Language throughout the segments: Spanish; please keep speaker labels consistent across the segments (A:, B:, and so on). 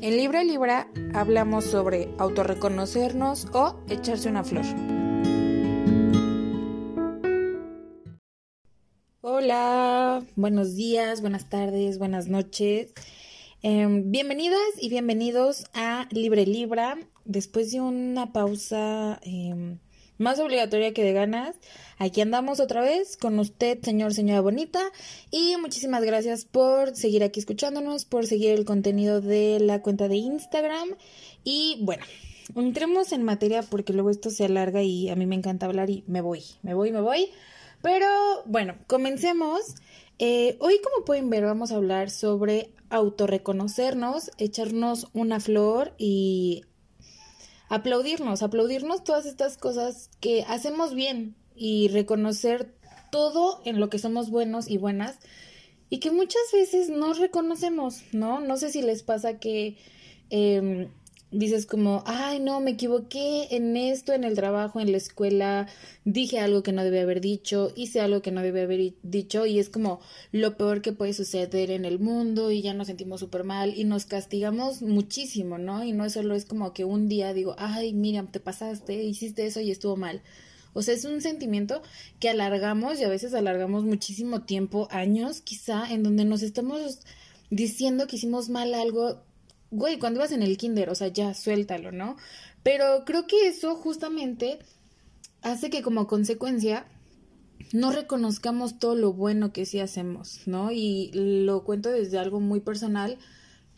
A: En Libra Libra hablamos sobre autorreconocernos o echarse una flor. Hola, buenos días, buenas tardes, buenas noches. Em, bienvenidas y bienvenidos a Libre Libra. Después de una pausa em, más obligatoria que de ganas, aquí andamos otra vez con usted, señor, señora bonita. Y muchísimas gracias por seguir aquí escuchándonos, por seguir el contenido de la cuenta de Instagram. Y bueno, entremos en materia porque luego esto se alarga y a mí me encanta hablar y me voy, me voy, me voy. Pero bueno, comencemos. Eh, hoy, como pueden ver, vamos a hablar sobre autorreconocernos, echarnos una flor y aplaudirnos, aplaudirnos todas estas cosas que hacemos bien y reconocer todo en lo que somos buenos y buenas y que muchas veces no reconocemos, ¿no? No sé si les pasa que eh, dices como, ay, no, me equivoqué en esto, en el trabajo, en la escuela, dije algo que no debía haber dicho, hice algo que no debía haber dicho y es como lo peor que puede suceder en el mundo y ya nos sentimos súper mal y nos castigamos muchísimo, ¿no? Y no solo es como que un día digo, ay, Miriam, te pasaste, hiciste eso y estuvo mal. O sea, es un sentimiento que alargamos y a veces alargamos muchísimo tiempo, años quizá, en donde nos estamos diciendo que hicimos mal algo güey, cuando ibas en el kinder, o sea, ya suéltalo, ¿no? Pero creo que eso justamente hace que como consecuencia no reconozcamos todo lo bueno que sí hacemos, ¿no? Y lo cuento desde algo muy personal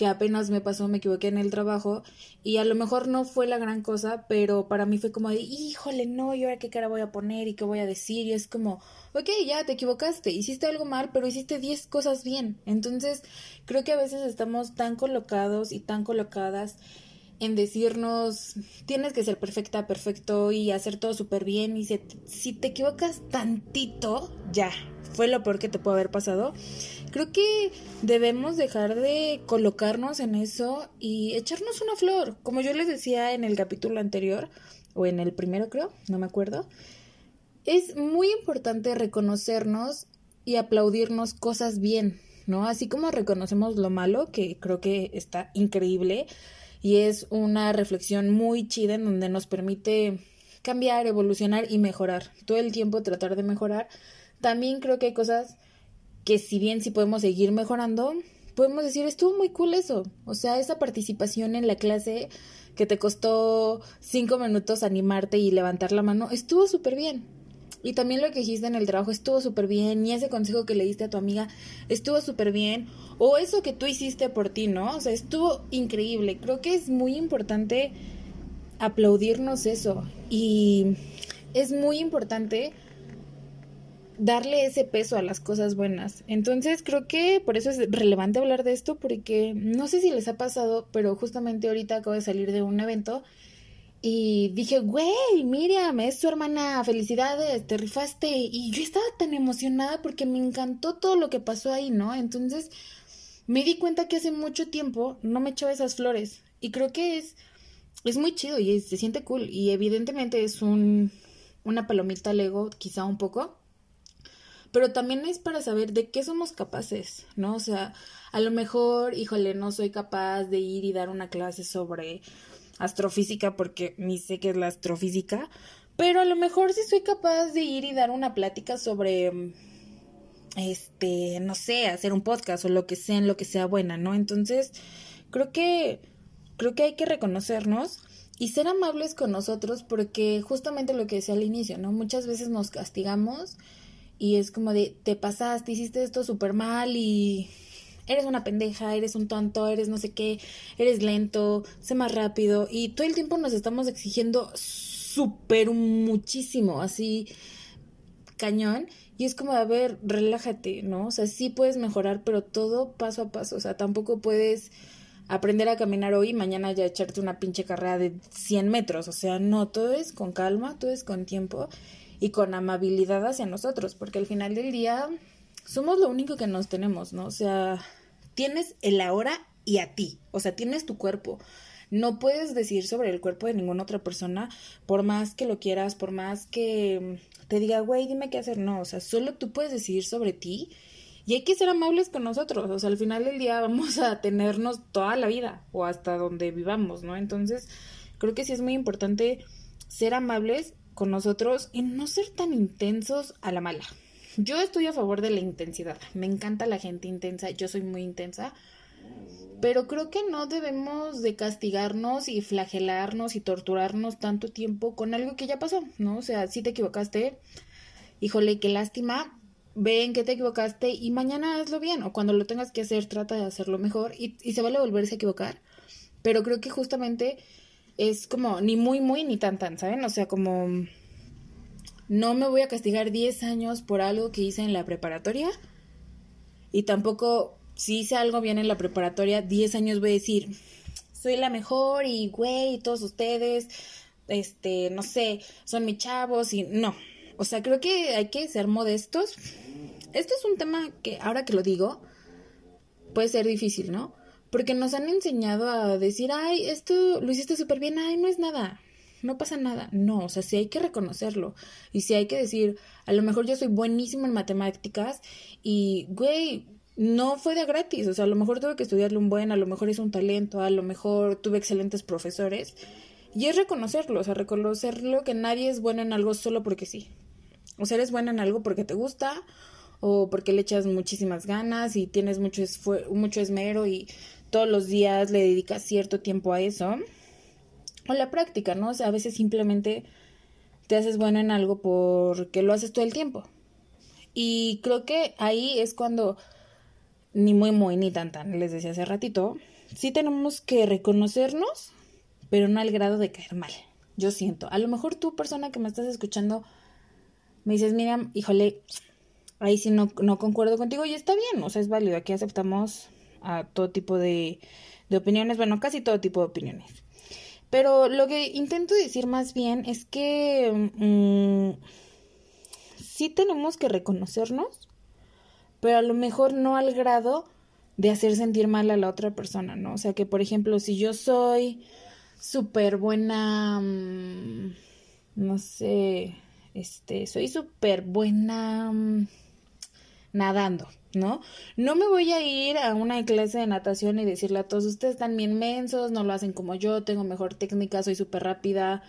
A: que apenas me pasó, me equivoqué en el trabajo y a lo mejor no fue la gran cosa, pero para mí fue como de, híjole, no, ¿y ahora qué cara voy a poner y qué voy a decir? Y es como, ok, ya te equivocaste, hiciste algo mal, pero hiciste 10 cosas bien. Entonces, creo que a veces estamos tan colocados y tan colocadas en decirnos, tienes que ser perfecta, perfecto y hacer todo súper bien. Y si, si te equivocas tantito, ya, fue lo peor que te puede haber pasado. Creo que debemos dejar de colocarnos en eso y echarnos una flor. Como yo les decía en el capítulo anterior, o en el primero creo, no me acuerdo, es muy importante reconocernos y aplaudirnos cosas bien, ¿no? Así como reconocemos lo malo, que creo que está increíble y es una reflexión muy chida en donde nos permite cambiar, evolucionar y mejorar. Todo el tiempo tratar de mejorar. También creo que hay cosas que si bien sí podemos seguir mejorando, podemos decir, estuvo muy cool eso. O sea, esa participación en la clase que te costó cinco minutos animarte y levantar la mano, estuvo súper bien. Y también lo que hiciste en el trabajo estuvo súper bien. Y ese consejo que le diste a tu amiga estuvo súper bien. O eso que tú hiciste por ti, ¿no? O sea, estuvo increíble. Creo que es muy importante aplaudirnos eso. Y es muy importante darle ese peso a las cosas buenas. Entonces creo que por eso es relevante hablar de esto porque no sé si les ha pasado, pero justamente ahorita acabo de salir de un evento y dije, güey, Miriam, es tu hermana, felicidades, te rifaste. Y yo estaba tan emocionada porque me encantó todo lo que pasó ahí, ¿no? Entonces me di cuenta que hace mucho tiempo no me echaba esas flores. Y creo que es, es muy chido y se siente cool. Y evidentemente es un, una palomita Lego, quizá un poco pero también es para saber de qué somos capaces, ¿no? O sea, a lo mejor, híjole, no soy capaz de ir y dar una clase sobre astrofísica porque ni sé qué es la astrofísica, pero a lo mejor sí soy capaz de ir y dar una plática sobre este, no sé, hacer un podcast o lo que sea, en lo que sea buena, ¿no? Entonces, creo que creo que hay que reconocernos y ser amables con nosotros porque justamente lo que decía al inicio, ¿no? Muchas veces nos castigamos y es como de, te pasaste, hiciste esto súper mal y eres una pendeja, eres un tonto, eres no sé qué, eres lento, sé más rápido y todo el tiempo nos estamos exigiendo súper muchísimo, así cañón. Y es como, a ver, relájate, ¿no? O sea, sí puedes mejorar, pero todo paso a paso. O sea, tampoco puedes aprender a caminar hoy y mañana ya echarte una pinche carrera de 100 metros. O sea, no, todo es con calma, todo es con tiempo y con amabilidad hacia nosotros, porque al final del día somos lo único que nos tenemos, ¿no? O sea, tienes el ahora y a ti, o sea, tienes tu cuerpo. No puedes decir sobre el cuerpo de ninguna otra persona, por más que lo quieras, por más que te diga, güey, dime qué hacer, no, o sea, solo tú puedes decidir sobre ti Y hay que ser amables con nosotros, o sea, al final del día vamos a tenernos toda la vida o hasta donde vivamos, ¿no? Entonces, creo que sí es muy importante ser amables con nosotros y no ser tan intensos a la mala. Yo estoy a favor de la intensidad, me encanta la gente intensa, yo soy muy intensa, pero creo que no debemos de castigarnos y flagelarnos y torturarnos tanto tiempo con algo que ya pasó, ¿no? O sea, si te equivocaste, híjole, qué lástima, ven que te equivocaste y mañana hazlo bien, o cuando lo tengas que hacer, trata de hacerlo mejor y, y se vale volverse a equivocar, pero creo que justamente es como ni muy, muy, ni tan, tan, ¿saben? O sea, como no me voy a castigar 10 años por algo que hice en la preparatoria y tampoco si hice algo bien en la preparatoria, 10 años voy a decir, soy la mejor y güey, todos ustedes, este, no sé, son mis chavos y no. O sea, creo que hay que ser modestos. Este es un tema que ahora que lo digo, puede ser difícil, ¿no? Porque nos han enseñado a decir, ay, esto lo hiciste súper bien, ay, no es nada, no pasa nada. No, o sea, sí hay que reconocerlo. Y sí hay que decir, a lo mejor yo soy buenísimo en matemáticas y, güey, no fue de gratis, o sea, a lo mejor tuve que estudiarle un buen, a lo mejor es un talento, a lo mejor tuve excelentes profesores. Y es reconocerlo, o sea, reconocerlo que nadie es bueno en algo solo porque sí. O sea, eres bueno en algo porque te gusta o porque le echas muchísimas ganas y tienes mucho, mucho esmero y todos los días le dedicas cierto tiempo a eso. O la práctica, ¿no? O sea, a veces simplemente te haces bueno en algo porque lo haces todo el tiempo. Y creo que ahí es cuando ni muy, muy, ni tan, tan, les decía hace ratito, sí tenemos que reconocernos, pero no al grado de caer mal. Yo siento. A lo mejor tú, persona que me estás escuchando, me dices, Miriam, híjole, ahí sí no, no concuerdo contigo y está bien, o sea, es válido. Aquí aceptamos a todo tipo de, de opiniones, bueno, casi todo tipo de opiniones. Pero lo que intento decir más bien es que mm, sí tenemos que reconocernos pero a lo mejor no al grado de hacer sentir mal a la otra persona, ¿no? O sea, que por ejemplo, si yo soy súper buena, mm, no sé, este, soy súper buena mm, nadando, ¿no? No me voy a ir a una clase de natación y decirle a todos, ustedes están bien mensos, no lo hacen como yo, tengo mejor técnica, soy súper rápida,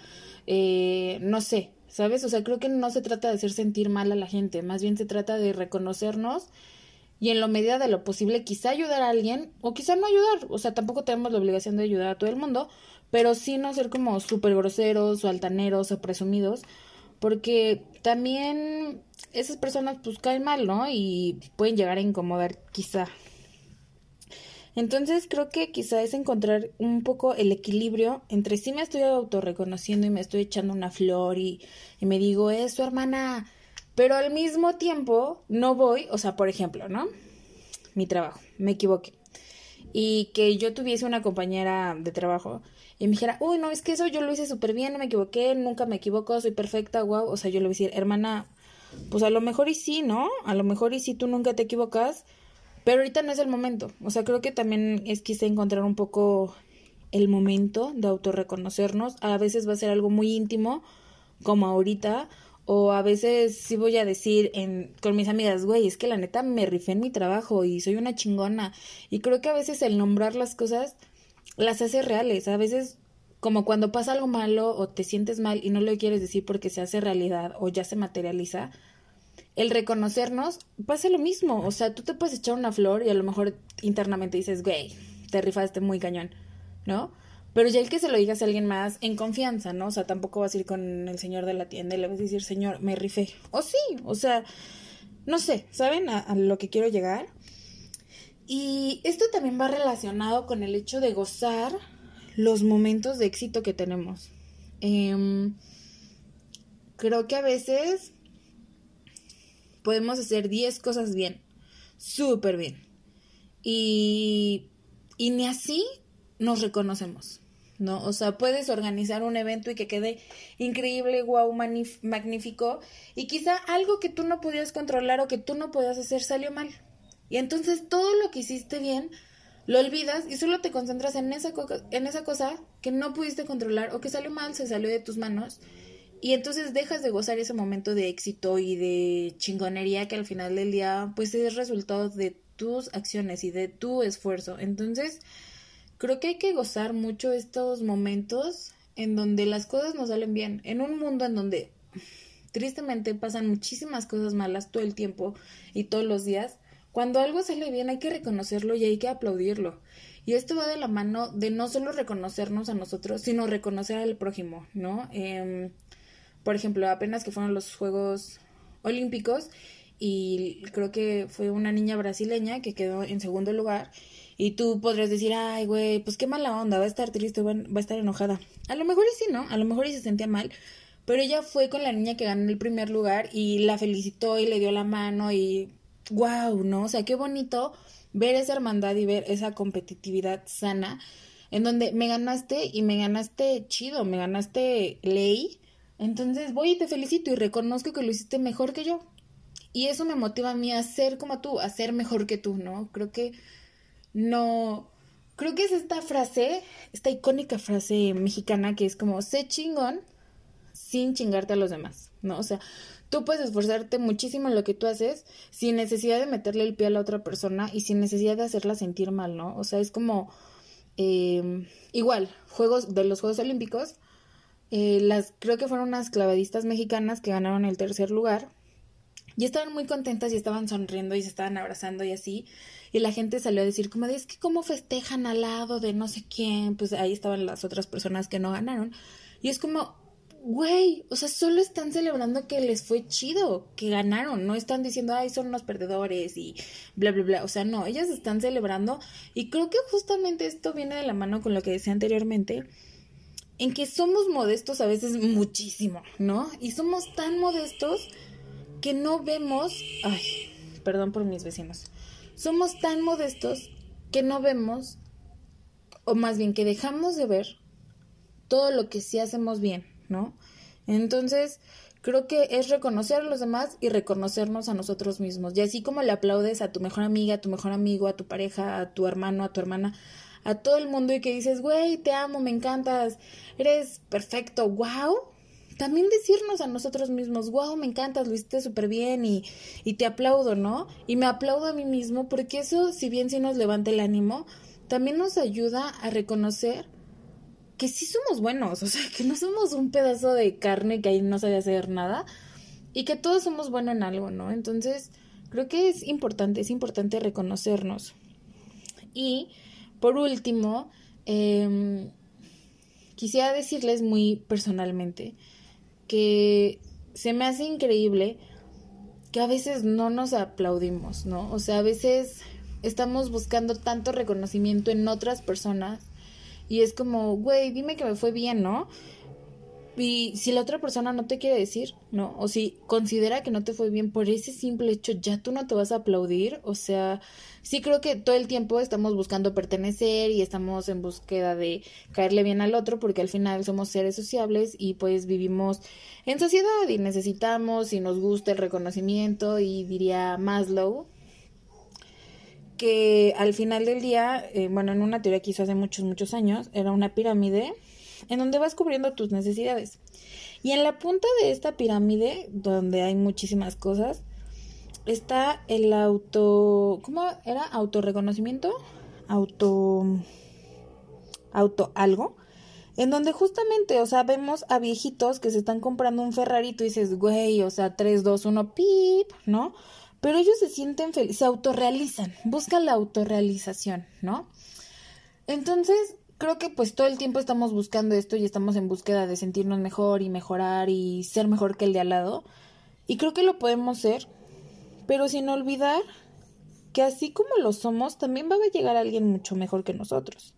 A: eh, no sé, ¿sabes? O sea, creo que no se trata de hacer sentir mal a la gente, más bien se trata de reconocernos y en lo medida de lo posible quizá ayudar a alguien o quizá no ayudar, o sea, tampoco tenemos la obligación de ayudar a todo el mundo, pero sí no ser como súper groseros o altaneros o presumidos, porque también esas personas pues caen mal, ¿no? Y pueden llegar a incomodar quizá entonces creo que quizá es encontrar un poco el equilibrio entre si me estoy autorreconociendo y me estoy echando una flor y, y me digo, eso hermana, pero al mismo tiempo no voy, o sea, por ejemplo, ¿no? Mi trabajo, me equivoqué. Y que yo tuviese una compañera de trabajo y me dijera, uy, no, es que eso yo lo hice súper bien, no me equivoqué, nunca me equivoco, soy perfecta, wow. O sea, yo le voy a decir, hermana, pues a lo mejor y sí, ¿no? A lo mejor y sí tú nunca te equivocas, pero ahorita no es el momento. O sea, creo que también es quizá encontrar un poco el momento de autorreconocernos. A veces va a ser algo muy íntimo, como ahorita. O a veces sí voy a decir en, con mis amigas, güey, es que la neta me rifé en mi trabajo y soy una chingona. Y creo que a veces el nombrar las cosas las hace reales. A veces como cuando pasa algo malo o te sientes mal y no lo quieres decir porque se hace realidad o ya se materializa, el reconocernos pasa lo mismo. O sea, tú te puedes echar una flor y a lo mejor internamente dices, güey, te rifaste muy cañón, ¿no? Pero ya el que se lo digas a alguien más en confianza, ¿no? O sea, tampoco vas a ir con el señor de la tienda y le vas a decir, señor, me rifé. O sí, o sea, no sé, ¿saben a, lo que quiero llegar? Y esto también va relacionado con el hecho de gozar los momentos de éxito que tenemos. Eh, creo que a veces podemos hacer 10 cosas bien, súper bien. Y, y ni así nos reconocemos, ¿no? O sea, puedes organizar un evento y que quede increíble, guau, magnífico, y quizá algo que tú no podías controlar o que tú no podías hacer salió mal. Y entonces todo lo que hiciste bien lo olvidas y solo te concentras en esa, en esa cosa que no pudiste controlar o que salió mal, se salió de tus manos Y entonces dejas de gozar ese momento de éxito y de chingonería que al final del día pues es resultado de tus acciones y de tu esfuerzo. Entonces, creo que hay que gozar mucho estos momentos en donde las cosas nos salen bien. En un mundo en donde tristemente pasan muchísimas cosas malas todo el tiempo y todos los días, cuando algo sale bien hay que reconocerlo y hay que aplaudirlo. Y esto va de la mano de no solo reconocernos a nosotros, sino reconocer al prójimo, ¿no? Eh, por ejemplo, apenas que fueron los Juegos Olímpicos y creo que fue una niña brasileña que quedó en segundo lugar y tú podrías decir, ay, güey, pues qué mala onda, va a estar triste, va a estar enojada. A lo mejor sí, ¿no? A lo mejor y se sentía mal, pero ella fue con la niña que ganó el primer lugar y la felicitó y le dio la mano y wow, ¿no? O sea, qué bonito ver esa hermandad y ver esa competitividad sana en donde me ganaste y me ganaste chido, me ganaste ley entonces voy y te felicito y reconozco que lo hiciste mejor que yo. Y eso me motiva a mí a ser como tú, a ser mejor que tú, ¿no? Creo que no... Creo que es esta frase, esta icónica frase mexicana que es como, sé chingón sin chingarte a los demás, ¿no? O sea, tú puedes esforzarte muchísimo en lo que tú haces sin necesidad de meterle el pie a la otra persona y sin necesidad de hacerla sentir mal, ¿no? O sea, es como, eh, igual, juegos de los Juegos Olímpicos, eh, las, creo que fueron unas clavadistas mexicanas que ganaron el tercer lugar. Y estaban muy contentas y estaban sonriendo y se estaban abrazando y así. Y la gente salió a decir como es que cómo festejan al lado de no sé quién. Pues ahí estaban las otras personas que no ganaron. Y es como, güey, o sea, solo están celebrando que les fue chido, que ganaron. No están diciendo, ay, son unos perdedores y bla, bla, bla. O sea, no, ellas están celebrando. Y creo que justamente esto viene de la mano con lo que decía anteriormente en que somos modestos a veces muchísimo, ¿no? Y somos tan modestos que no vemos, ay, perdón por mis vecinos, somos tan modestos que no vemos, o más bien que dejamos de ver todo lo que sí hacemos bien, ¿no? Entonces, creo que es reconocer a los demás y reconocernos a nosotros mismos. Y así como le aplaudes a tu mejor amiga, a tu mejor amigo, a tu pareja, a tu hermano, a tu hermana, a todo el mundo y que dices, güey, te amo, me encantas, eres perfecto, wow. También decirnos a nosotros mismos, wow, me encantas, lo hiciste súper bien y, y te aplaudo, ¿no? Y me aplaudo a mí mismo porque eso, si bien sí nos levanta el ánimo, también nos ayuda a reconocer que sí somos buenos, o sea, que no somos un pedazo de carne que ahí no sabe hacer nada y que todos somos buenos en algo, ¿no? Entonces, creo que es importante, es importante reconocernos. Y por último, em, quisiera decirles muy personalmente que se me hace increíble que a veces no nos aplaudimos, ¿no? O sea, a veces estamos buscando tanto reconocimiento en otras personas y es como, güey, dime que me fue bien, ¿no? Y si la otra persona no te quiere decir, ¿no? O si considera que no te fue bien por ese simple hecho, ya tú no te vas a aplaudir. O sea, sí creo que todo el tiempo estamos buscando pertenecer y estamos en búsqueda de caerle bien al otro porque al final somos seres sociables y pues vivimos en sociedad y necesitamos y nos gusta el reconocimiento y diría Maslow que al final del día, eh, bueno, en una teoría que hizo hace muchos, muchos años, era una pirámide en donde vas cubriendo tus necesidades. Y en la punta de esta pirámide, donde hay muchísimas cosas, está el auto, ¿cómo era? Autorreconocimiento, auto, auto algo, en donde justamente, o sea, vemos a viejitos que se están comprando un Ferrari y tú dices, güey, o sea, 3, 2, 1, pip, ¿no? Pero ellos se sienten felices, se autorrealizan, buscan la autorrealización, ¿no? Entonces, creo que pues todo el tiempo estamos buscando esto y estamos en búsqueda de sentirnos mejor y mejorar y ser mejor que el de al lado. Y creo que lo podemos ser, pero sin olvidar que así como lo somos, también va a llegar alguien mucho mejor que nosotros.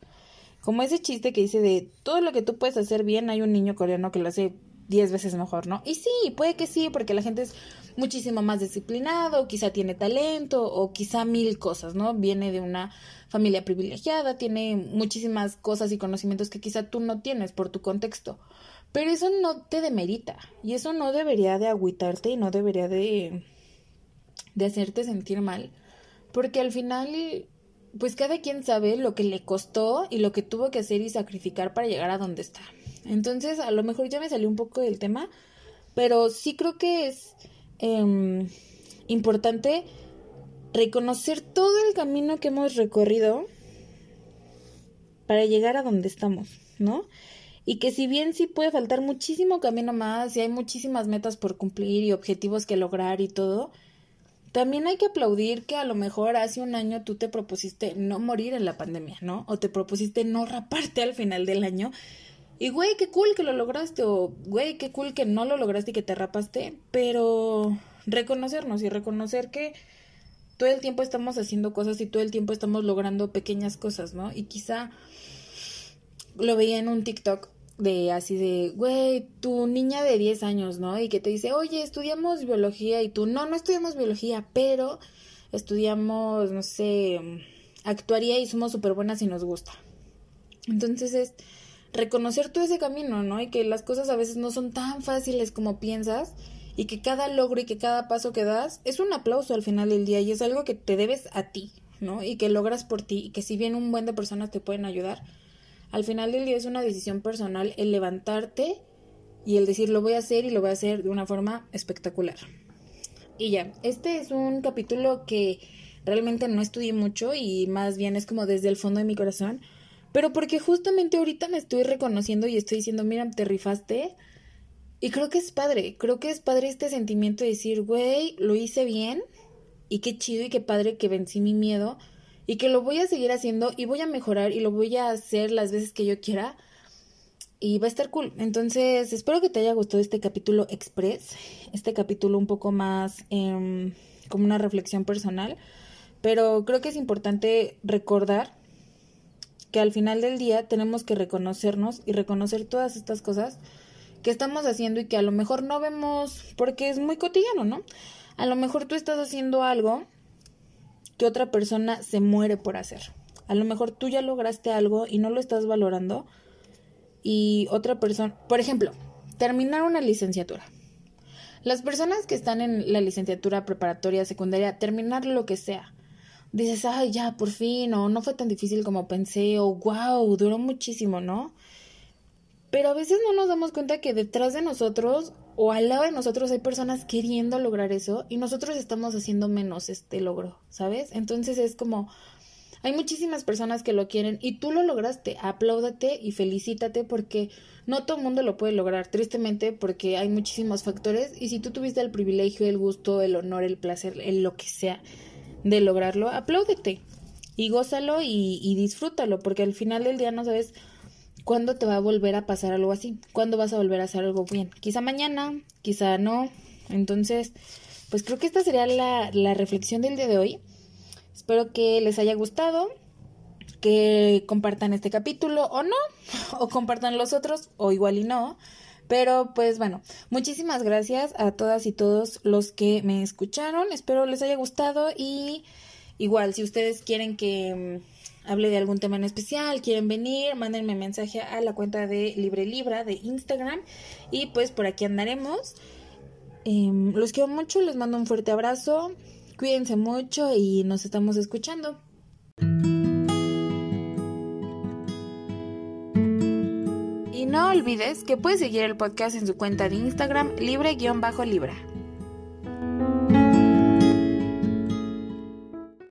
A: Como ese chiste que dice de todo lo que tú puedes hacer bien, hay un niño coreano que lo hace diez veces mejor, ¿no? Y sí, puede que sí, porque la gente es muchísimo más disciplinado, quizá tiene talento, o quizá mil cosas, ¿no? Viene de una familia privilegiada, tiene muchísimas cosas y conocimientos que quizá tú no tienes por tu contexto. Pero eso no te demerita, y eso no debería de agüitarte y no debería de, de hacerte sentir mal, porque al final pues cada quien sabe lo que le costó y lo que tuvo que hacer y sacrificar para llegar a donde está. Entonces, a lo mejor ya me salió un poco del tema, pero sí creo que es em, importante reconocer todo el camino que hemos recorrido para llegar a donde estamos, ¿no? Y que si bien sí puede faltar muchísimo camino más y hay muchísimas metas por cumplir y objetivos que lograr y todo, también hay que aplaudir que a lo mejor hace un año tú te propusiste no morir en la pandemia, ¿no? O te propusiste no raparte al final del año. Y güey, qué cool que lo lograste, o güey, qué cool que no lo lograste y que te rapaste, pero reconocernos y reconocer que todo el tiempo estamos haciendo cosas y todo el tiempo estamos logrando pequeñas cosas, ¿no? Y quizá lo veía en un TikTok de así de, güey, tu niña de 10 años, ¿no? Y que te dice, oye, estudiamos biología y tú, no, no estudiamos biología, pero estudiamos, no sé, actuaría y somos súper buenas y nos gusta. Entonces es reconocer todo ese camino, ¿no? Y que las cosas a veces no son tan fáciles como piensas y que cada logro y que cada paso que das es un aplauso al final del día y es algo que te debes a ti, ¿no? Y que logras por ti y que si bien un buen de personas te pueden ayudar, al final del día es una decisión personal el levantarte y el decir lo voy a hacer y lo voy a hacer de una forma espectacular. Y ya, este es un capítulo que realmente no estudié mucho y más bien es como desde el fondo de mi corazón, pero porque justamente ahorita me estoy reconociendo y estoy diciendo, mira, te rifaste. Y creo que es padre, creo que es padre este sentimiento de decir, güey, lo hice bien y qué chido y qué padre que vencí mi miedo y que lo voy a seguir haciendo y voy a mejorar y lo voy a hacer las veces que yo quiera y va a estar cool. Entonces, espero que te haya gustado este capítulo express, este capítulo un poco más em, como una reflexión personal, pero creo que es importante recordar que al final del día tenemos que reconocernos y reconocer todas estas cosas que estamos haciendo y que a lo mejor no vemos porque es muy cotidiano, ¿no? A lo mejor tú estás haciendo algo que otra persona se muere por hacer. A lo mejor tú ya lograste algo y no lo estás valorando y otra persona, por ejemplo, terminar una licenciatura. Las personas que están en la licenciatura preparatoria, secundaria, terminar lo que sea. Dices, ay, ya, por fin, o no fue tan difícil como pensé, o wow, duró muchísimo, ¿no? Pero a veces no nos damos cuenta que detrás de nosotros o al lado de nosotros hay personas queriendo lograr eso y nosotros estamos haciendo menos este logro, ¿sabes? Entonces es como, hay muchísimas personas que lo quieren y tú lo lograste, apláudate y felicítate porque no todo el mundo lo puede lograr, tristemente porque hay muchísimos factores y si tú tuviste el privilegio, el gusto, el honor, el placer, el lo que sea de lograrlo, apláudete y gózalo y, y disfrútalo porque al final del día no sabes ¿Cuándo te va a volver a pasar algo así? ¿Cuándo vas a volver a hacer algo bien? Quizá mañana, quizá no. Entonces, pues creo que esta sería la, la reflexión del día de hoy. Espero que les haya gustado, que compartan este capítulo o no, o compartan los otros, o igual y no. Pero pues bueno, muchísimas gracias a todas y todos los que me escucharon. Espero les haya gustado y igual si ustedes quieren que hable de algún tema en especial, quieren venir, mándenme mensaje a la cuenta de Libre Libra de Instagram y pues por aquí andaremos. Em, los quiero mucho, les mando un fuerte abrazo, cuídense mucho y nos estamos escuchando. No olvides que puedes seguir el podcast en su cuenta de Instagram libre-libra.